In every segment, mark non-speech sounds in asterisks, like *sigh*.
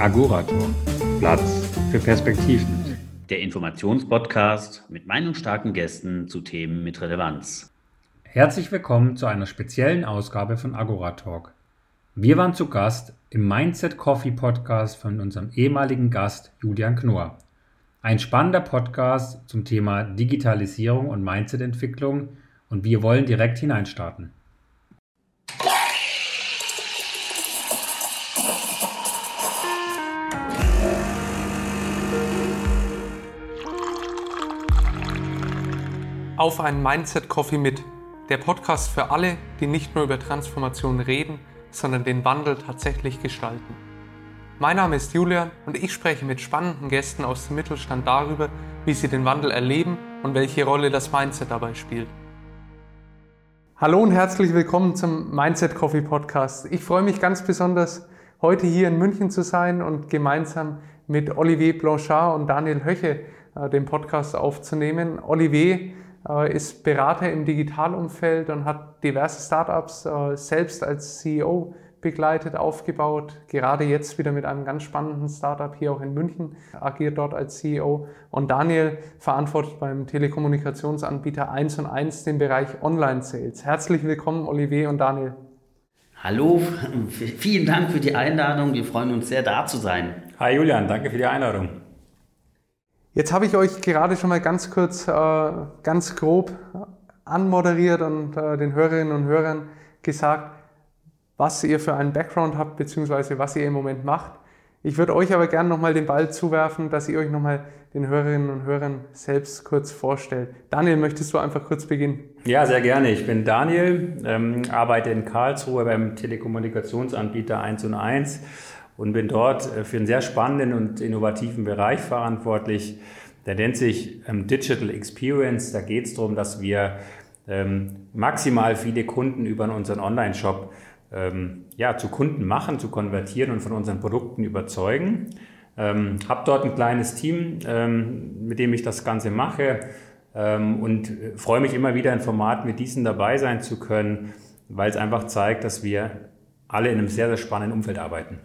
Agorator. Platz für Perspektiven. Der Informationspodcast mit meinungsstarken Gästen zu Themen mit Relevanz. Herzlich willkommen zu einer speziellen Ausgabe von Agoratalk. Wir waren zu Gast im Mindset Coffee Podcast von unserem ehemaligen Gast Julian Knorr. Ein spannender Podcast zum Thema Digitalisierung und Mindset-Entwicklung und wir wollen direkt hineinstarten. Auf einen Mindset Coffee mit. Der Podcast für alle, die nicht nur über Transformation reden, sondern den Wandel tatsächlich gestalten. Mein Name ist Julian und ich spreche mit spannenden Gästen aus dem Mittelstand darüber, wie sie den Wandel erleben und welche Rolle das Mindset dabei spielt. Hallo und herzlich willkommen zum Mindset Coffee Podcast. Ich freue mich ganz besonders, heute hier in München zu sein und gemeinsam mit Olivier Blanchard und Daniel Höche äh, den Podcast aufzunehmen. Olivier ist Berater im Digitalumfeld und hat diverse Startups äh, selbst als CEO begleitet, aufgebaut. Gerade jetzt wieder mit einem ganz spannenden Startup hier auch in München, agiert dort als CEO. Und Daniel verantwortet beim Telekommunikationsanbieter 1 und 1 den Bereich Online-Sales. Herzlich willkommen, Olivier und Daniel. Hallo, *laughs* vielen Dank für die Einladung. Wir freuen uns sehr, da zu sein. Hi Julian, danke für die Einladung. Jetzt habe ich euch gerade schon mal ganz kurz, äh, ganz grob anmoderiert und äh, den Hörerinnen und Hörern gesagt, was ihr für einen Background habt, beziehungsweise was ihr im Moment macht. Ich würde euch aber gerne nochmal den Ball zuwerfen, dass ihr euch nochmal den Hörerinnen und Hörern selbst kurz vorstellt. Daniel, möchtest du einfach kurz beginnen? Ja, sehr gerne. Ich bin Daniel, ähm, arbeite in Karlsruhe beim Telekommunikationsanbieter 1 und 1 und bin dort äh, für einen sehr spannenden und innovativen Bereich verantwortlich. Der nennt sich ähm, Digital Experience. Da geht es darum, dass wir ähm, maximal viele Kunden über unseren Online-Shop ähm, ja, zu Kunden machen, zu konvertieren und von unseren Produkten überzeugen. Ähm, habe dort ein kleines Team, ähm, mit dem ich das Ganze mache ähm, und freue mich immer wieder in Formaten wie diesen dabei sein zu können, weil es einfach zeigt, dass wir alle in einem sehr, sehr spannenden Umfeld arbeiten.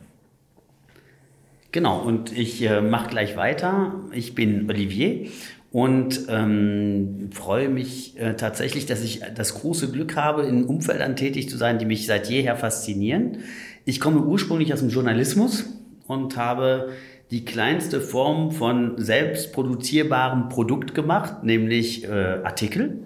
Genau, und ich äh, mache gleich weiter. Ich bin Olivier und ähm, freue mich äh, tatsächlich, dass ich das große Glück habe, in Umfeldern tätig zu sein, die mich seit jeher faszinieren. Ich komme ursprünglich aus dem Journalismus und habe die kleinste Form von selbstproduzierbarem Produkt gemacht, nämlich äh, Artikel,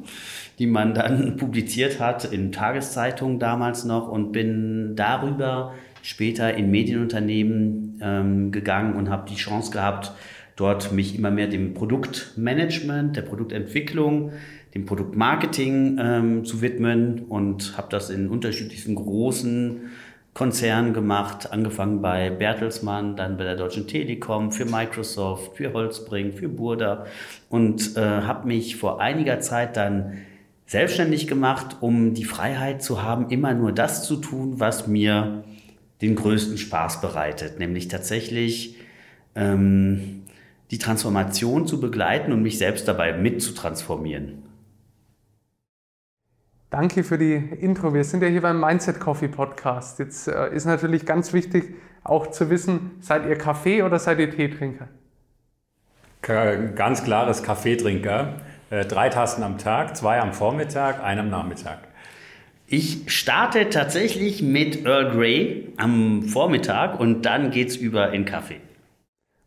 die man dann *laughs* publiziert hat in Tageszeitungen damals noch und bin darüber später in Medienunternehmen ähm, gegangen und habe die Chance gehabt, dort mich immer mehr dem Produktmanagement, der Produktentwicklung, dem Produktmarketing ähm, zu widmen und habe das in unterschiedlichsten großen Konzernen gemacht, angefangen bei Bertelsmann, dann bei der Deutschen Telekom, für Microsoft, für Holzbring, für Burda und äh, habe mich vor einiger Zeit dann selbstständig gemacht, um die Freiheit zu haben, immer nur das zu tun, was mir den größten Spaß bereitet, nämlich tatsächlich ähm, die Transformation zu begleiten und mich selbst dabei mit zu transformieren. Danke für die Intro. Wir sind ja hier beim Mindset Coffee Podcast. Jetzt äh, ist natürlich ganz wichtig auch zu wissen, seid ihr Kaffee oder seid ihr Teetrinker? Ganz klares Kaffeetrinker. Äh, drei Tassen am Tag, zwei am Vormittag, einen am Nachmittag. Ich starte tatsächlich mit Earl Grey am Vormittag und dann geht es über in Kaffee.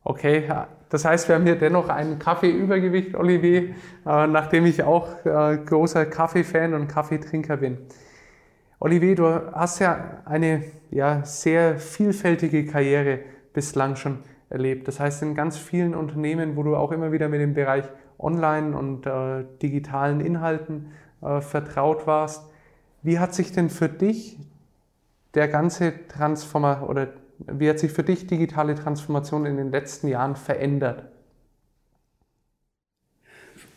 Okay, das heißt, wir haben hier dennoch ein Kaffeeübergewicht, Olivier, äh, nachdem ich auch äh, großer Kaffeefan und Kaffeetrinker bin. Olivier, du hast ja eine ja, sehr vielfältige Karriere bislang schon erlebt. Das heißt, in ganz vielen Unternehmen, wo du auch immer wieder mit dem Bereich Online und äh, digitalen Inhalten äh, vertraut warst. Wie hat sich denn für dich der ganze Transformer oder wie hat sich für dich digitale Transformation in den letzten Jahren verändert?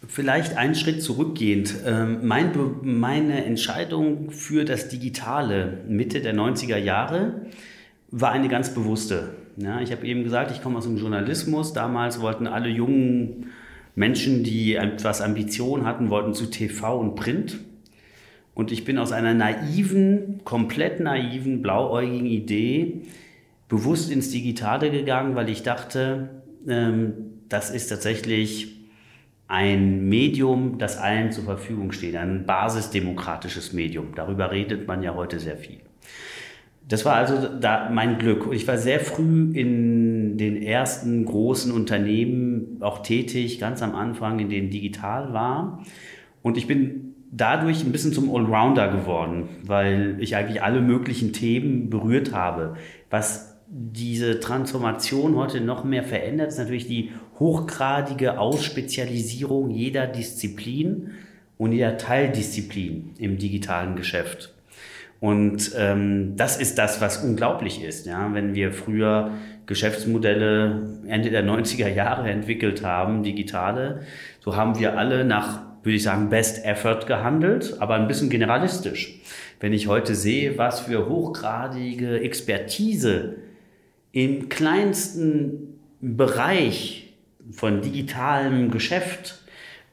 Vielleicht einen Schritt zurückgehend. Ähm, mein, meine Entscheidung für das Digitale Mitte der 90er Jahre war eine ganz bewusste. Ich habe eben gesagt, ich komme aus dem Journalismus. Damals wollten alle jungen Menschen, die etwas Ambition hatten, wollten zu TV und Print. Und ich bin aus einer naiven, komplett naiven, blauäugigen Idee bewusst ins Digitale gegangen, weil ich dachte, ähm, das ist tatsächlich ein Medium, das allen zur Verfügung steht, ein basisdemokratisches Medium. Darüber redet man ja heute sehr viel. Das war also da mein Glück. Ich war sehr früh in den ersten großen Unternehmen auch tätig, ganz am Anfang, in denen digital war. Und ich bin dadurch ein bisschen zum Allrounder geworden, weil ich eigentlich alle möglichen Themen berührt habe. Was diese Transformation heute noch mehr verändert, ist natürlich die hochgradige Ausspezialisierung jeder Disziplin und jeder Teildisziplin im digitalen Geschäft. Und ähm, das ist das, was unglaublich ist. Ja? Wenn wir früher Geschäftsmodelle Ende der 90er Jahre entwickelt haben, digitale, so haben wir alle nach, würde ich sagen, Best Effort gehandelt, aber ein bisschen generalistisch. Wenn ich heute sehe, was für hochgradige Expertise im kleinsten Bereich von digitalem Geschäft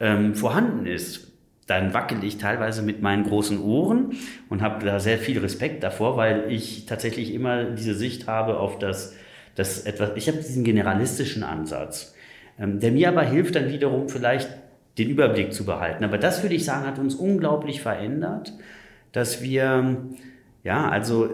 ähm, vorhanden ist, dann wackel ich teilweise mit meinen großen Ohren und habe da sehr viel Respekt davor, weil ich tatsächlich immer diese Sicht habe auf das, das etwas, ich habe diesen generalistischen Ansatz, ähm, der mir aber hilft dann wiederum vielleicht den Überblick zu behalten. Aber das würde ich sagen, hat uns unglaublich verändert, dass wir, ja, also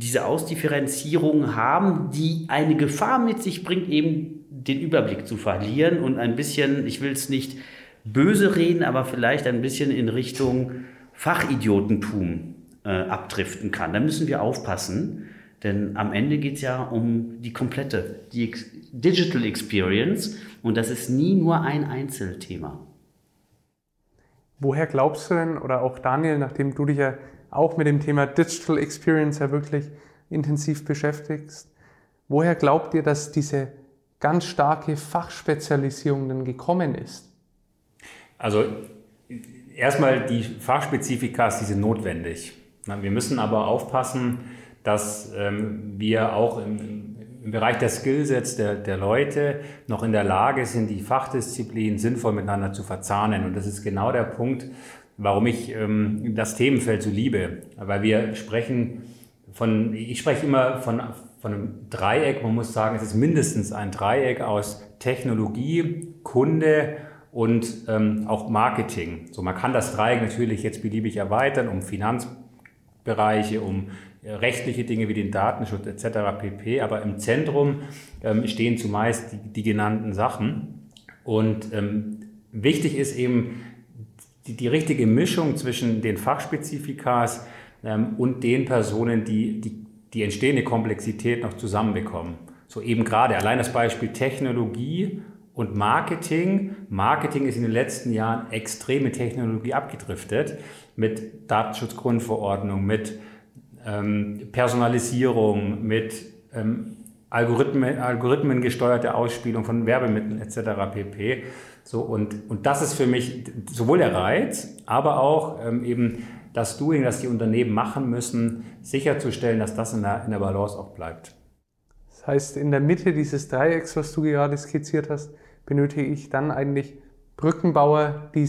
diese Ausdifferenzierung haben, die eine Gefahr mit sich bringt, eben den Überblick zu verlieren und ein bisschen, ich will es nicht böse reden, aber vielleicht ein bisschen in Richtung Fachidiotentum äh, abdriften kann. Da müssen wir aufpassen, denn am Ende geht es ja um die komplette, die Digital Experience und das ist nie nur ein Einzelthema. Woher glaubst du denn, oder auch Daniel, nachdem du dich ja auch mit dem Thema Digital Experience ja wirklich intensiv beschäftigst, woher glaubt ihr, dass diese ganz starke Fachspezialisierung denn gekommen ist? Also erstmal die Fachspezifika, sind notwendig. Wir müssen aber aufpassen, dass ähm, wir auch im, im, Bereich der Skillsets der, der Leute noch in der Lage sind, die Fachdisziplinen sinnvoll miteinander zu verzahnen. Und das ist genau der Punkt, warum ich ähm, das Themenfeld so liebe. Weil wir sprechen von, ich spreche immer von, von einem Dreieck. Man muss sagen, es ist mindestens ein Dreieck aus Technologie, Kunde und ähm, auch Marketing. So, man kann das Dreieck natürlich jetzt beliebig erweitern um Finanzbereiche, um rechtliche Dinge wie den Datenschutz etc. pp. Aber im Zentrum ähm, stehen zumeist die, die genannten Sachen. Und ähm, wichtig ist eben die, die richtige Mischung zwischen den Fachspezifikas ähm, und den Personen, die, die die entstehende Komplexität noch zusammenbekommen. So eben gerade allein das Beispiel Technologie und Marketing. Marketing ist in den letzten Jahren extreme Technologie abgedriftet mit Datenschutzgrundverordnung, mit ähm, Personalisierung, mit ähm, Algorithmen, algorithmengesteuerte Ausspielung von Werbemitteln etc. pp. So, und, und das ist für mich sowohl der Reiz, aber auch ähm, eben das Doing, das die Unternehmen machen müssen, sicherzustellen, dass das in der, in der Balance auch bleibt. Das heißt, in der Mitte dieses Dreiecks, was du gerade skizziert hast, benötige ich dann eigentlich Brückenbauer, die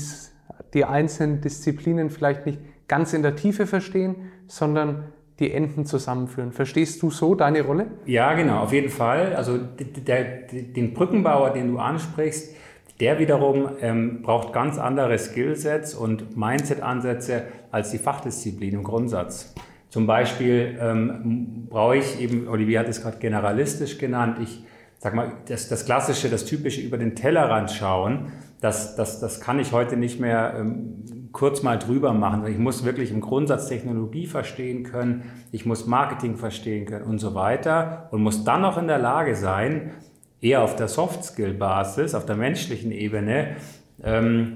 die einzelnen Disziplinen vielleicht nicht ganz in der Tiefe verstehen, sondern die Enden zusammenführen. Verstehst du so deine Rolle? Ja, genau, auf jeden Fall. Also der, den Brückenbauer, den du ansprichst, der wiederum ähm, braucht ganz andere Skillsets und Mindset-Ansätze als die Fachdisziplin im Grundsatz. Zum Beispiel ähm, brauche ich eben, Olivier hat es gerade generalistisch genannt, ich sag mal, das, das Klassische, das Typische über den Tellerrand schauen, das, das, das kann ich heute nicht mehr ähm, kurz mal drüber machen. Ich muss wirklich im Grundsatz Technologie verstehen können, ich muss Marketing verstehen können und so weiter und muss dann noch in der Lage sein, eher auf der Soft-Skill-Basis, auf der menschlichen Ebene, ähm,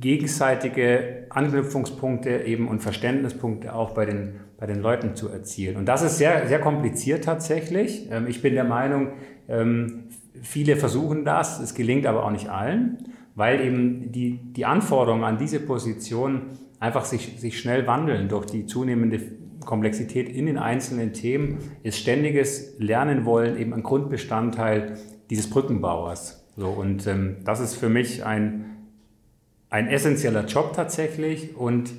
gegenseitige Anknüpfungspunkte eben und Verständnispunkte auch bei den, bei den Leuten zu erzielen. Und das ist sehr, sehr kompliziert tatsächlich. Ähm, ich bin der Meinung, ähm, viele versuchen das, es gelingt aber auch nicht allen, weil eben die, die Anforderungen an diese Position einfach sich, sich schnell wandeln durch die zunehmende Komplexität in den einzelnen Themen ist ständiges Lernen wollen eben ein Grundbestandteil dieses Brückenbauers. So, und ähm, das ist für mich ein, ein essentieller Job tatsächlich und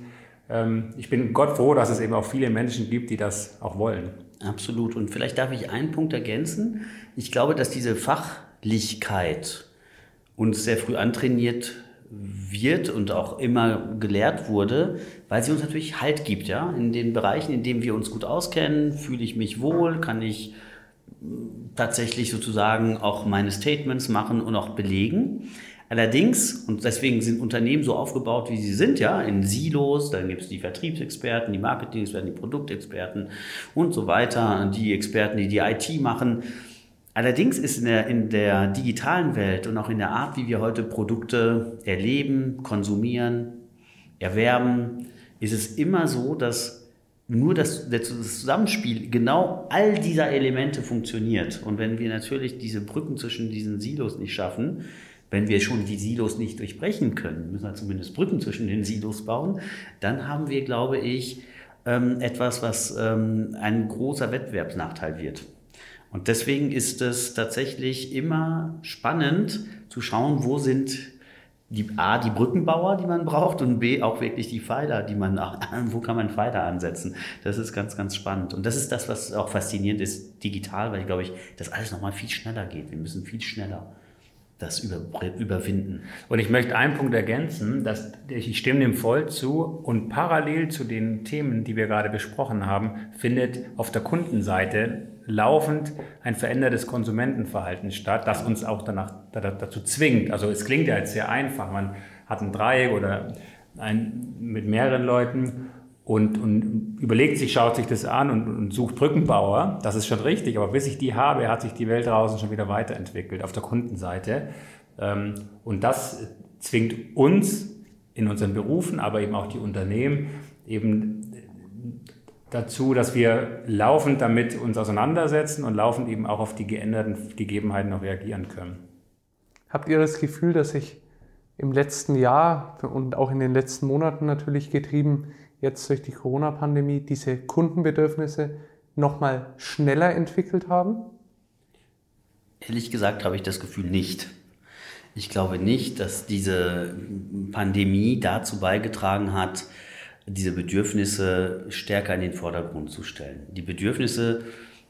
ähm, ich bin Gott froh, dass es eben auch viele Menschen gibt, die das auch wollen. Absolut. Und vielleicht darf ich einen Punkt ergänzen. Ich glaube, dass diese Fachlichkeit uns sehr früh antrainiert wird und auch immer gelehrt wurde, weil sie uns natürlich Halt gibt, ja. In den Bereichen, in denen wir uns gut auskennen, fühle ich mich wohl, kann ich tatsächlich sozusagen auch meine Statements machen und auch belegen. Allerdings, und deswegen sind Unternehmen so aufgebaut, wie sie sind, ja, in Silos, dann gibt es die Vertriebsexperten, die Marketing-Experten, die Produktexperten und so weiter, die Experten, die die IT machen. Allerdings ist in der, in der digitalen Welt und auch in der Art, wie wir heute Produkte erleben, konsumieren, erwerben, ist es immer so, dass nur das, das Zusammenspiel genau all dieser Elemente funktioniert. Und wenn wir natürlich diese Brücken zwischen diesen Silos nicht schaffen, wenn wir schon die Silos nicht durchbrechen können, müssen wir zumindest Brücken zwischen den Silos bauen, dann haben wir, glaube ich, ähm, etwas, was ähm, ein großer Wettbewerbsnachteil wird. Und deswegen ist es tatsächlich immer spannend zu schauen, wo sind die A, die Brückenbauer, die man braucht und B, auch wirklich die Pfeiler, die man, *laughs* wo kann man Pfeiler ansetzen? Das ist ganz, ganz spannend. Und das ist das, was auch faszinierend ist, digital, weil ich glaube ich, das alles nochmal viel schneller geht. Wir müssen viel schneller das über, überwinden. Und ich möchte einen Punkt ergänzen, dass ich stimme dem voll zu und parallel zu den Themen, die wir gerade besprochen haben, findet auf der Kundenseite laufend ein verändertes Konsumentenverhalten statt, das uns auch danach, dazu zwingt. Also es klingt ja jetzt sehr einfach, man hat ein Dreieck oder ein, mit mehreren Leuten und, und überlegt sich, schaut sich das an und, und, sucht Brückenbauer. Das ist schon richtig, aber bis ich die habe, hat sich die Welt draußen schon wieder weiterentwickelt auf der Kundenseite. Ähm, und das zwingt uns in unseren Berufen, aber eben auch die Unternehmen eben dazu, dass wir laufend damit uns auseinandersetzen und laufend eben auch auf die geänderten Gegebenheiten noch reagieren können. Habt ihr das Gefühl, dass sich im letzten Jahr und auch in den letzten Monaten natürlich getrieben, jetzt durch die Corona-Pandemie, diese Kundenbedürfnisse nochmal schneller entwickelt haben? Ehrlich gesagt habe ich das Gefühl nicht. Ich glaube nicht, dass diese Pandemie dazu beigetragen hat, diese Bedürfnisse stärker in den Vordergrund zu stellen. Die Bedürfnisse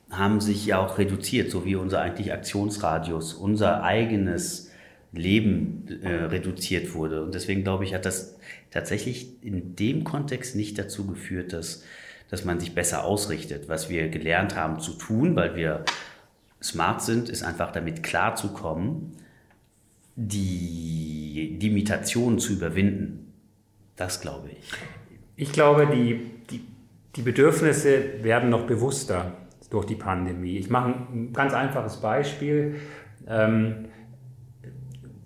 haben sich ja auch reduziert, so wie unser eigentlich Aktionsradius, unser eigenes Leben äh, reduziert wurde. Und deswegen glaube ich, hat das tatsächlich in dem Kontext nicht dazu geführt, dass, dass man sich besser ausrichtet. Was wir gelernt haben zu tun, weil wir smart sind, ist einfach damit klarzukommen, die Limitationen zu überwinden. Das glaube ich. Ich glaube, die, die, die Bedürfnisse werden noch bewusster durch die Pandemie. Ich mache ein ganz einfaches Beispiel. Ähm,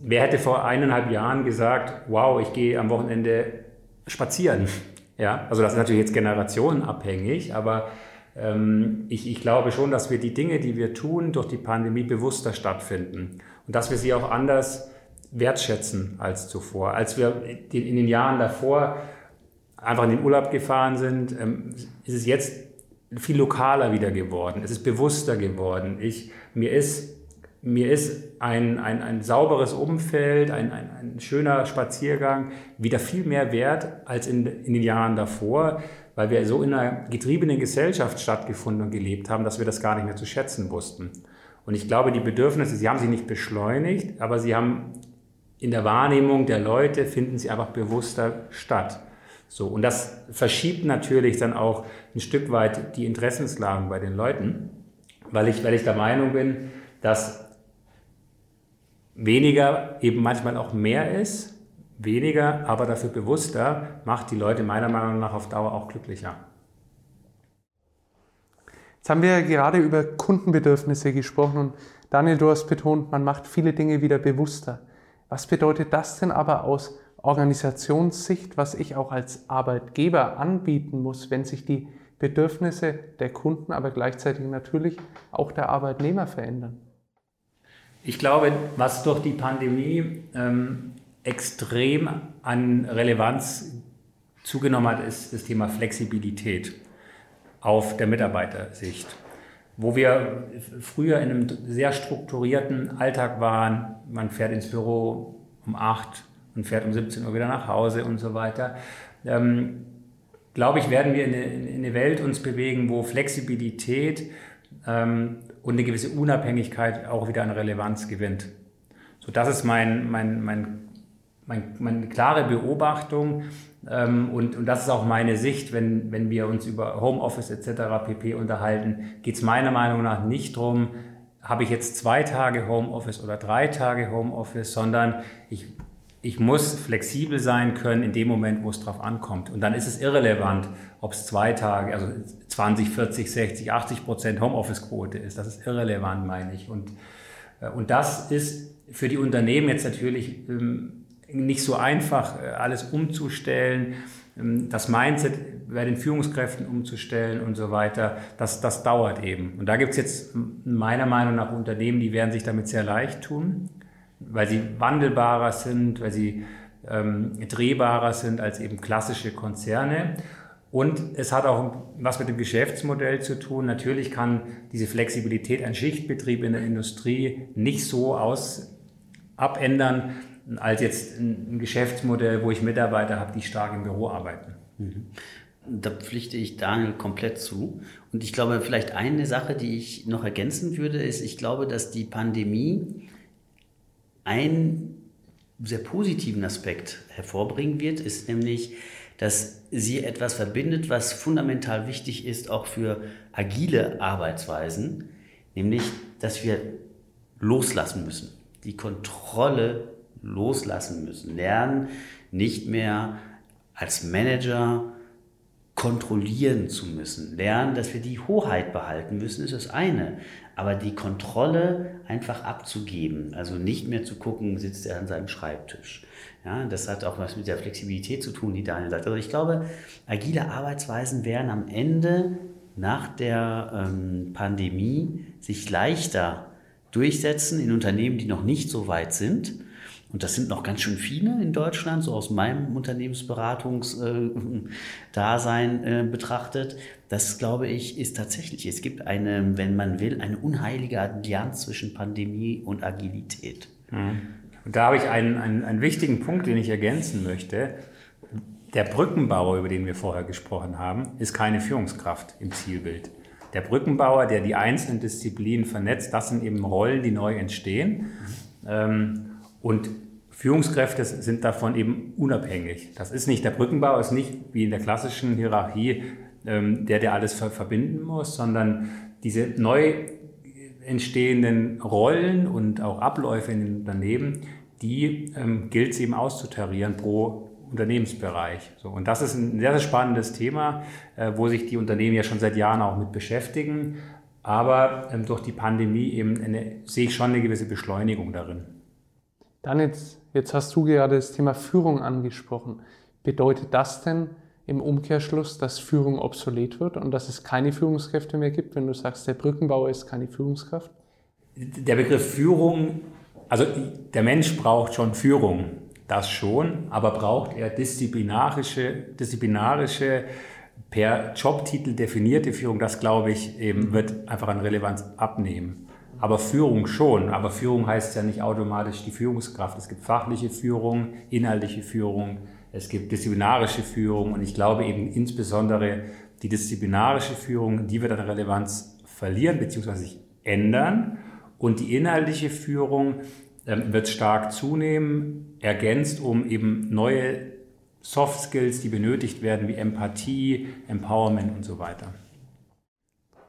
wer hätte vor eineinhalb Jahren gesagt, wow, ich gehe am Wochenende spazieren? Ja, also das ist natürlich jetzt generationenabhängig, aber ähm, ich, ich glaube schon, dass wir die Dinge, die wir tun, durch die Pandemie bewusster stattfinden und dass wir sie auch anders wertschätzen als zuvor. Als wir in den Jahren davor einfach in den Urlaub gefahren sind, ähm, ist es jetzt viel lokaler wieder geworden. Es ist bewusster geworden. Ich, mir ist, mir ist ein, ein, ein sauberes Umfeld, ein, ein, ein schöner Spaziergang wieder viel mehr wert als in, in den Jahren davor, weil wir so in einer getriebenen Gesellschaft stattgefunden und gelebt haben, dass wir das gar nicht mehr zu schätzen wussten. Und ich glaube, die Bedürfnisse, sie haben sich nicht beschleunigt, aber sie haben in der Wahrnehmung der Leute, finden sie einfach bewusster statt. So, und das verschiebt natürlich dann auch ein Stück weit die Interessenslagen bei den Leuten, weil ich, weil ich der Meinung bin, dass weniger eben manchmal auch mehr ist, weniger, aber dafür bewusster, macht die Leute meiner Meinung nach auf Dauer auch glücklicher. Jetzt haben wir gerade über Kundenbedürfnisse gesprochen und Daniel, du hast betont, man macht viele Dinge wieder bewusster. Was bedeutet das denn aber aus Organisationssicht, was ich auch als Arbeitgeber anbieten muss, wenn sich die Bedürfnisse der Kunden, aber gleichzeitig natürlich auch der Arbeitnehmer verändern? Ich glaube, was durch die Pandemie ähm, extrem an Relevanz zugenommen hat, ist das Thema Flexibilität auf der Mitarbeitersicht. Wo wir früher in einem sehr strukturierten Alltag waren, man fährt ins Büro um acht, und fährt um 17 Uhr wieder nach Hause und so weiter. Ähm, glaube ich, werden wir in eine, in eine, Welt uns bewegen, wo Flexibilität ähm, und eine gewisse Unabhängigkeit auch wieder an Relevanz gewinnt. So, das ist mein, mein, mein, mein, meine klare Beobachtung ähm, und, und das ist auch meine Sicht, wenn, wenn wir uns über Homeoffice etc. pp. unterhalten, geht es meiner Meinung nach nicht darum, habe ich jetzt zwei Tage Homeoffice oder drei Tage Homeoffice, sondern ich, ich muss flexibel sein können in dem Moment, wo es drauf ankommt. Und dann ist es irrelevant, ob es zwei Tage, also 20, 40, 60, 80 Prozent Homeoffice-Quote ist. Das ist irrelevant, meine ich. Und, äh, und das ist für die Unternehmen jetzt natürlich ähm, nicht so einfach, äh, alles umzustellen. Ähm, das Mindset bei den Führungskräften umzustellen und so weiter, das, das dauert eben. Und da gibt es jetzt meiner Meinung nach Unternehmen, die werden sich damit sehr leicht tun, weil sie wandelbarer sind, weil sie ähm, drehbarer sind als eben klassische Konzerne. Und es hat auch was mit dem Geschäftsmodell zu tun. Natürlich kann diese Flexibilität ein Schichtbetrieb in der Industrie nicht so aus abändern, als jetzt ein Geschäftsmodell, wo ich Mitarbeiter habe, die stark im Büro arbeiten. Mhm. Da pflichte ich Daniel komplett zu. Und ich glaube, vielleicht eine Sache, die ich noch ergänzen würde, ist, ich glaube, dass die Pandemie einen sehr positiven Aspekt hervorbringen wird, ist nämlich, dass sie etwas verbindet, was fundamental wichtig ist, auch für agile Arbeitsweisen, nämlich, dass wir loslassen müssen. Die Kontrolle loslassen müssen, lernen, nicht mehr als Manager kontrollieren zu müssen, lernen, dass wir die Hoheit behalten müssen, ist das eine. Aber die Kontrolle einfach abzugeben, also nicht mehr zu gucken, sitzt er an seinem Schreibtisch. Ja, das hat auch was mit der Flexibilität zu tun, die Daniel sagt. Also ich glaube, agile Arbeitsweisen werden am Ende nach der ähm, Pandemie sich leichter durchsetzen in Unternehmen, die noch nicht so weit sind und das sind noch ganz schön viele in Deutschland, so aus meinem Unternehmensberatungsdasein äh, äh, betrachtet. Das, glaube ich, ist tatsächlich, es gibt eine, wenn man will, eine unheilige Allianz zwischen Pandemie und Agilität. Mhm. Und da habe ich einen, einen, einen wichtigen Punkt, den ich ergänzen möchte. Der Brückenbauer, über den wir vorher gesprochen haben, ist keine Führungskraft im Zielbild. Der Brückenbauer, der die einzelnen Disziplinen vernetzt, das sind eben Rollen, die neu entstehen. Mhm. Ähm, und Führungskräfte sind davon eben unabhängig. Das ist nicht der Brückenbau, ist nicht wie in der klassischen Hierarchie ähm, der, der alles verbinden muss, sondern diese neu entstehenden Rollen und auch Abläufe in den Unternehmen, die ähm, gilt es eben auszutarieren pro Unternehmensbereich. So, und das ist ein sehr, sehr spannendes Thema, äh, wo sich die Unternehmen ja schon seit Jahren auch mit beschäftigen. Aber ähm, durch die Pandemie eben eine, sehe ich schon eine gewisse Beschleunigung darin. Dann jetzt, jetzt hast du gerade das Thema Führung angesprochen. Bedeutet das denn im Umkehrschluss, dass Führung obsolet wird und dass es keine Führungskräfte mehr gibt, wenn du sagst, der Brückenbauer ist keine Führungskraft? Der Begriff Führung, also der Mensch braucht schon Führung, das schon, aber braucht er disziplinarische, disziplinarische per Jobtitel definierte Führung, das glaube ich eben wird einfach an Relevanz abnehmen. Aber Führung schon. Aber Führung heißt ja nicht automatisch die Führungskraft. Es gibt fachliche Führung, inhaltliche Führung, es gibt disziplinarische Führung und ich glaube eben insbesondere die disziplinarische Führung, die wird an Relevanz verlieren bzw. sich ändern und die inhaltliche Führung ähm, wird stark zunehmen, ergänzt um eben neue Soft Skills, die benötigt werden, wie Empathie, Empowerment und so weiter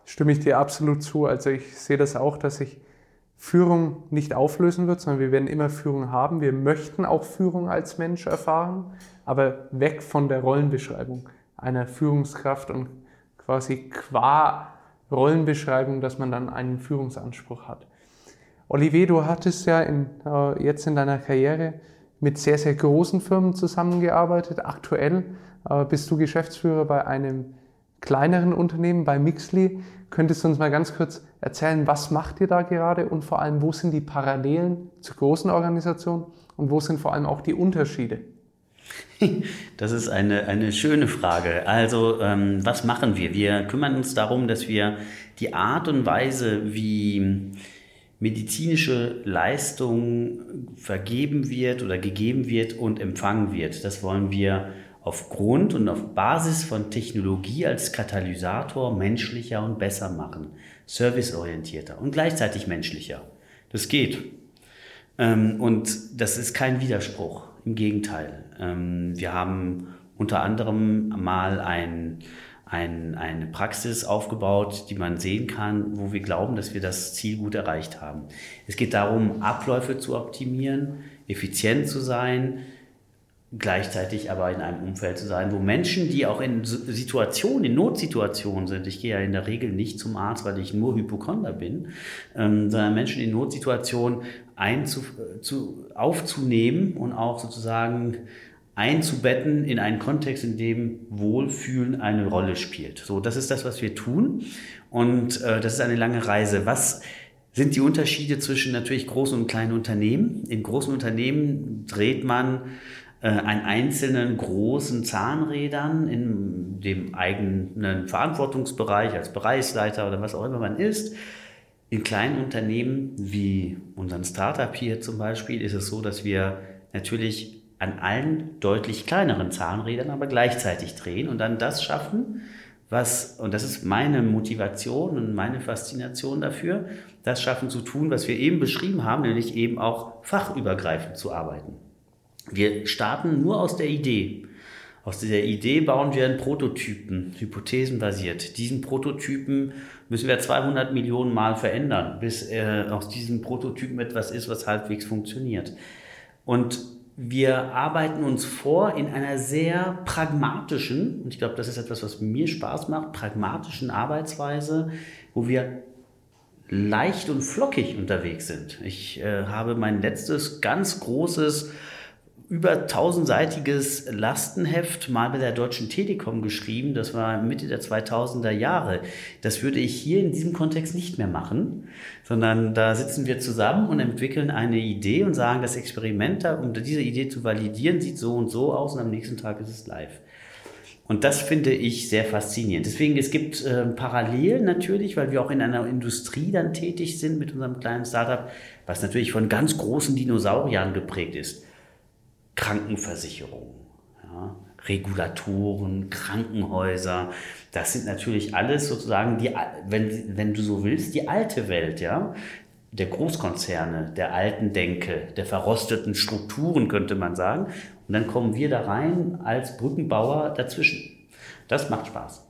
stimme ich dir absolut zu. Also ich sehe das auch, dass sich Führung nicht auflösen wird, sondern wir werden immer Führung haben. Wir möchten auch Führung als Mensch erfahren, aber weg von der Rollenbeschreibung einer Führungskraft und quasi qua Rollenbeschreibung, dass man dann einen Führungsanspruch hat. Olivier, du hattest ja in, äh, jetzt in deiner Karriere mit sehr, sehr großen Firmen zusammengearbeitet. Aktuell äh, bist du Geschäftsführer bei einem kleineren Unternehmen, bei Mixly. Könntest du uns mal ganz kurz erzählen, was macht ihr da gerade und vor allem, wo sind die Parallelen zur großen Organisation und wo sind vor allem auch die Unterschiede? *laughs* Das ist eine, eine schöne Frage. Also, ähm, was machen wir? Wir kümmern uns darum, dass wir die Art und Weise, wie medizinische Leistung vergeben wird oder gegeben wird und empfangen wird, das wollen wir aufgrund und auf Basis von Technologie als Katalysator menschlicher und besser machen, serviceorientierter und gleichzeitig menschlicher. Das geht. Ähm, und das ist kein Widerspruch. Im Gegenteil. Ähm, wir haben unter anderem mal ein, ein, eine Praxis aufgebaut, die man sehen kann, wo wir glauben, dass wir das Ziel gut erreicht haben. Es geht darum, Abläufe zu optimieren, effizient zu sein, gleichzeitig aber in einem Umfeld zu sein, wo Menschen, die auch in Situationen, in Notsituationen sind, ich gehe ja in der Regel nicht zum Arzt, weil ich nur Hypochonder bin, ähm, sondern Menschen in Notsituationen einzu, zu, aufzunehmen und auch sozusagen einzubetten in einen Kontext, in dem Wohlfühlen eine Rolle spielt. So, das ist das, was wir tun. Und äh, das ist eine lange Reise. Was sind die Unterschiede zwischen natürlich großen und kleinen Unternehmen? In großen Unternehmen dreht man äh, an einzelnen großen Zahnrädern in dem eigenen Verantwortungsbereich als Bereichsleiter oder was auch immer man ist. In kleinen Unternehmen wie unseren Startup hier zum Beispiel ist es so, dass wir natürlich an allen deutlich kleineren Zahnrädern aber gleichzeitig drehen und dann das schaffen, was, und das ist meine Motivation und meine Faszination dafür, das schaffen zu tun, was wir eben beschrieben haben, nämlich eben auch fachübergreifend zu arbeiten. Wir starten nur aus der Idee. Aus dieser Idee bauen wir einen Prototypen, hypothesenbasiert. Diesen Prototypen müssen wir 200 Millionen Mal verändern, bis äh, aus diesem Prototypen etwas ist, was halbwegs funktioniert. Und wir arbeiten uns vor in einer sehr pragmatischen, und ich glaube, das ist etwas, was mir Spaß macht, pragmatischen Arbeitsweise, wo wir leicht und flockig unterwegs sind. Ich äh, habe mein letztes ganz großes über tausendseitiges Lastenheft mal bei der Deutschen Telekom geschrieben. Das war Mitte der 2000er Jahre. Das würde ich hier in diesem Kontext nicht mehr machen, sondern da sitzen wir zusammen und entwickeln eine Idee und sagen, das Experiment, um diese Idee zu validieren, sieht so und so aus und am nächsten Tag ist es live. Und das finde ich sehr faszinierend. Deswegen, es gibt äh, Parallelen natürlich, weil wir auch in einer Industrie dann tätig sind mit unserem kleinen Startup, was natürlich von ganz großen Dinosauriern geprägt ist. Krankenversicherung, ja, Regulatoren, Krankenhäuser. Das sind natürlich alles sozusagen die, wenn, wenn du so willst, die alte Welt, ja. Der Großkonzerne, der alten Denke, der verrosteten Strukturen, könnte man sagen. Und dann kommen wir da rein als Brückenbauer dazwischen. Das macht Spaß.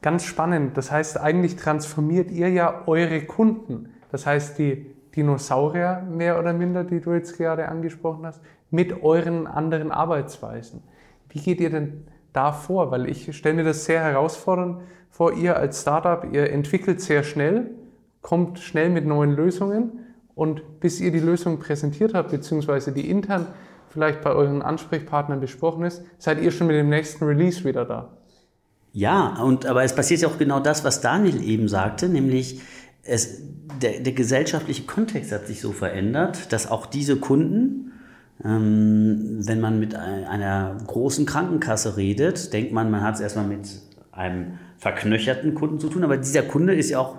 Ganz spannend. Das heißt, eigentlich transformiert ihr ja eure Kunden. Das heißt, die Dinosaurier mehr oder minder, die du jetzt gerade angesprochen hast, mit euren anderen Arbeitsweisen. Wie geht ihr denn da vor? Weil ich stelle mir das sehr herausfordernd vor. Ihr als Startup, ihr entwickelt sehr schnell, kommt schnell mit neuen Lösungen und bis ihr die Lösung präsentiert habt, beziehungsweise die intern vielleicht bei euren Ansprechpartnern besprochen ist, seid ihr schon mit dem nächsten Release wieder da. Ja, und aber es passiert ja auch genau das, was Daniel eben sagte, nämlich es, der, der gesellschaftliche Kontext hat sich so verändert, dass auch diese Kunden wenn man mit einer großen Krankenkasse redet, denkt man, man hat es erstmal mit einem verknöcherten Kunden zu tun, aber dieser Kunde ist ja auch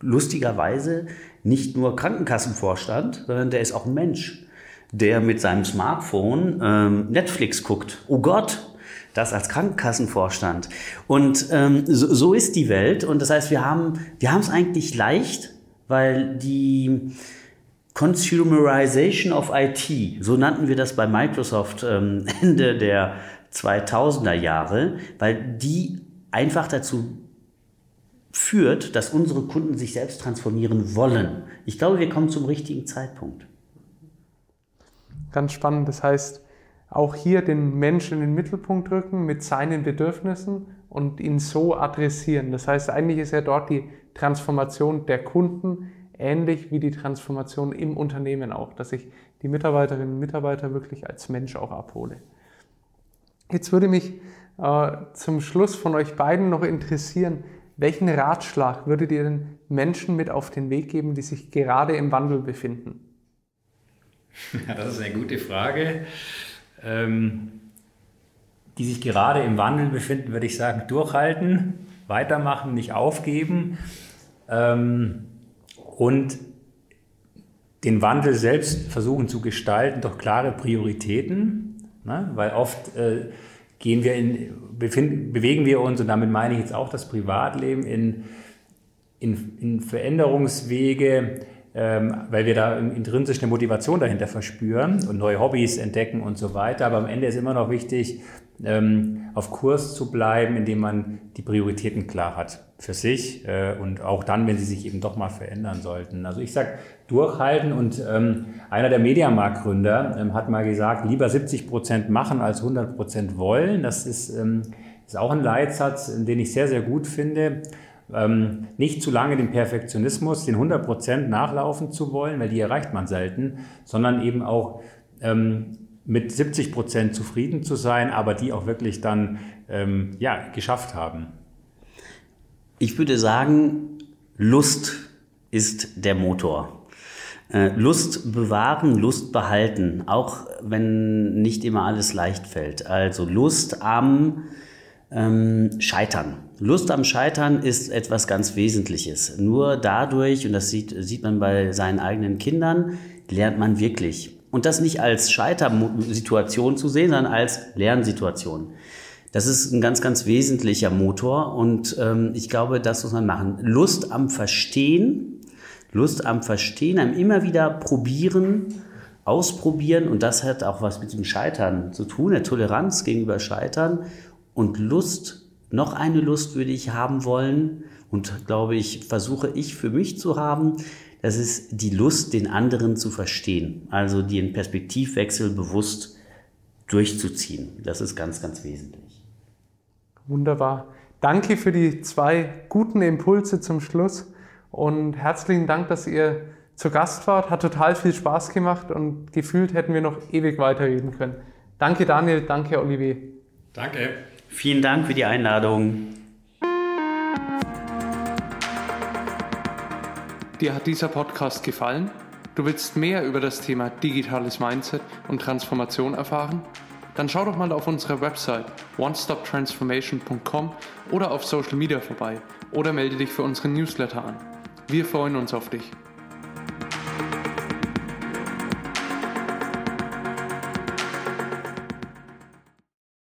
lustigerweise nicht nur Krankenkassenvorstand, sondern der ist auch ein Mensch, der mit seinem Smartphone ähm, Netflix guckt. Oh Gott, das als Krankenkassenvorstand. Und ähm, so, so, ist die Welt. Und das heißt, wir haben wir haben es eigentlich leicht, weil die Consumerization of IT, so nannten wir das bei Microsoft ähm, *laughs* Ende der 2000er Jahre, weil die einfach dazu führt, dass unsere Kunden sich selbst transformieren wollen. Ich glaube, wir kommen zum richtigen Zeitpunkt. Ganz spannend. Das heißt, auch hier den Menschen in den Mittelpunkt rücken mit seinen Bedürfnissen und ihn so adressieren. Das heißt, eigentlich ist ja dort die Transformation der Kunden ähnlich wie die Transformation im Unternehmen auch, dass ich die Mitarbeiterinnen und Mitarbeiter wirklich als Mensch auch abhole. Jetzt würde mich äh, zum Schluss von euch beiden noch interessieren, welchen Ratschlag würdet ihr den Menschen mit auf den Weg geben, die sich gerade im Wandel befinden? Ja, das ist eine gute Frage. Ähm, die sich gerade im Wandel befinden, würde ich sagen, durchhalten, weitermachen, nicht aufgeben. Ähm, und den Wandel selbst versuchen zu gestalten durch klare Prioritäten, ne? weil oft äh, gehen wir in, befinden, bewegen wir uns, und damit meine ich jetzt auch das Privatleben, in, in, in Veränderungswege, ähm, weil wir da intrinsisch eine Motivation dahinter verspüren und neue Hobbys entdecken und so weiter. Aber am Ende ist immer noch wichtig, ähm, auf Kurs zu bleiben, indem man die Prioritäten klar hat für sich äh, und auch dann, wenn sie sich eben doch mal verändern sollten. Also ich sage, durchhalten und ähm, einer der Mediamarktgründer ähm, hat mal gesagt, lieber 70 Prozent machen als 100 Prozent wollen. Das ist, ähm, ist auch ein Leitsatz, den ich sehr, sehr gut finde ähm, nicht zu lange den Perfektionismus, den 100 Prozent nachlaufen zu wollen, weil die erreicht man selten, sondern eben auch ähm, mit 70 Prozent zufrieden zu sein, aber die auch wirklich dann ähm, ja, geschafft haben. Ich würde sagen, Lust ist der Motor. Äh, Lust bewahren, Lust behalten, auch wenn nicht immer alles leicht fällt. Also Lust am ähm, Scheitern. Lust am Scheitern ist etwas ganz Wesentliches. Nur dadurch, und das sieht, sieht man bei seinen eigenen Kindern, lernt man wirklich. Und das nicht als Scheitersituation zu sehen, sondern als Lernsituation. Das ist ein ganz, ganz wesentlicher Motor und ähm, ich glaube, das muss man machen. Lust am Verstehen, Lust am Verstehen, am immer wieder probieren, ausprobieren und das hat auch was mit dem Scheitern zu tun, der Toleranz gegenüber Scheitern und Lust, noch eine Lust würde ich haben wollen und glaube ich, versuche ich für mich zu haben, das ist die Lust, den anderen zu verstehen, also den Perspektivwechsel bewusst durchzuziehen. Das ist ganz, ganz wesentlich. Wunderbar. Danke für die zwei guten Impulse zum Schluss und herzlichen Dank, dass ihr zu Gast wart. Hat total viel Spaß gemacht und gefühlt hätten wir noch ewig weiterreden können. Danke Daniel, danke Olivier. Danke. Vielen Dank für die Einladung. Dir hat dieser Podcast gefallen? Du willst mehr über das Thema digitales Mindset und Transformation erfahren? Dann schau doch mal auf unserer Website onestoptransformation.com oder auf Social Media vorbei oder melde dich für unseren Newsletter an. Wir freuen uns auf dich.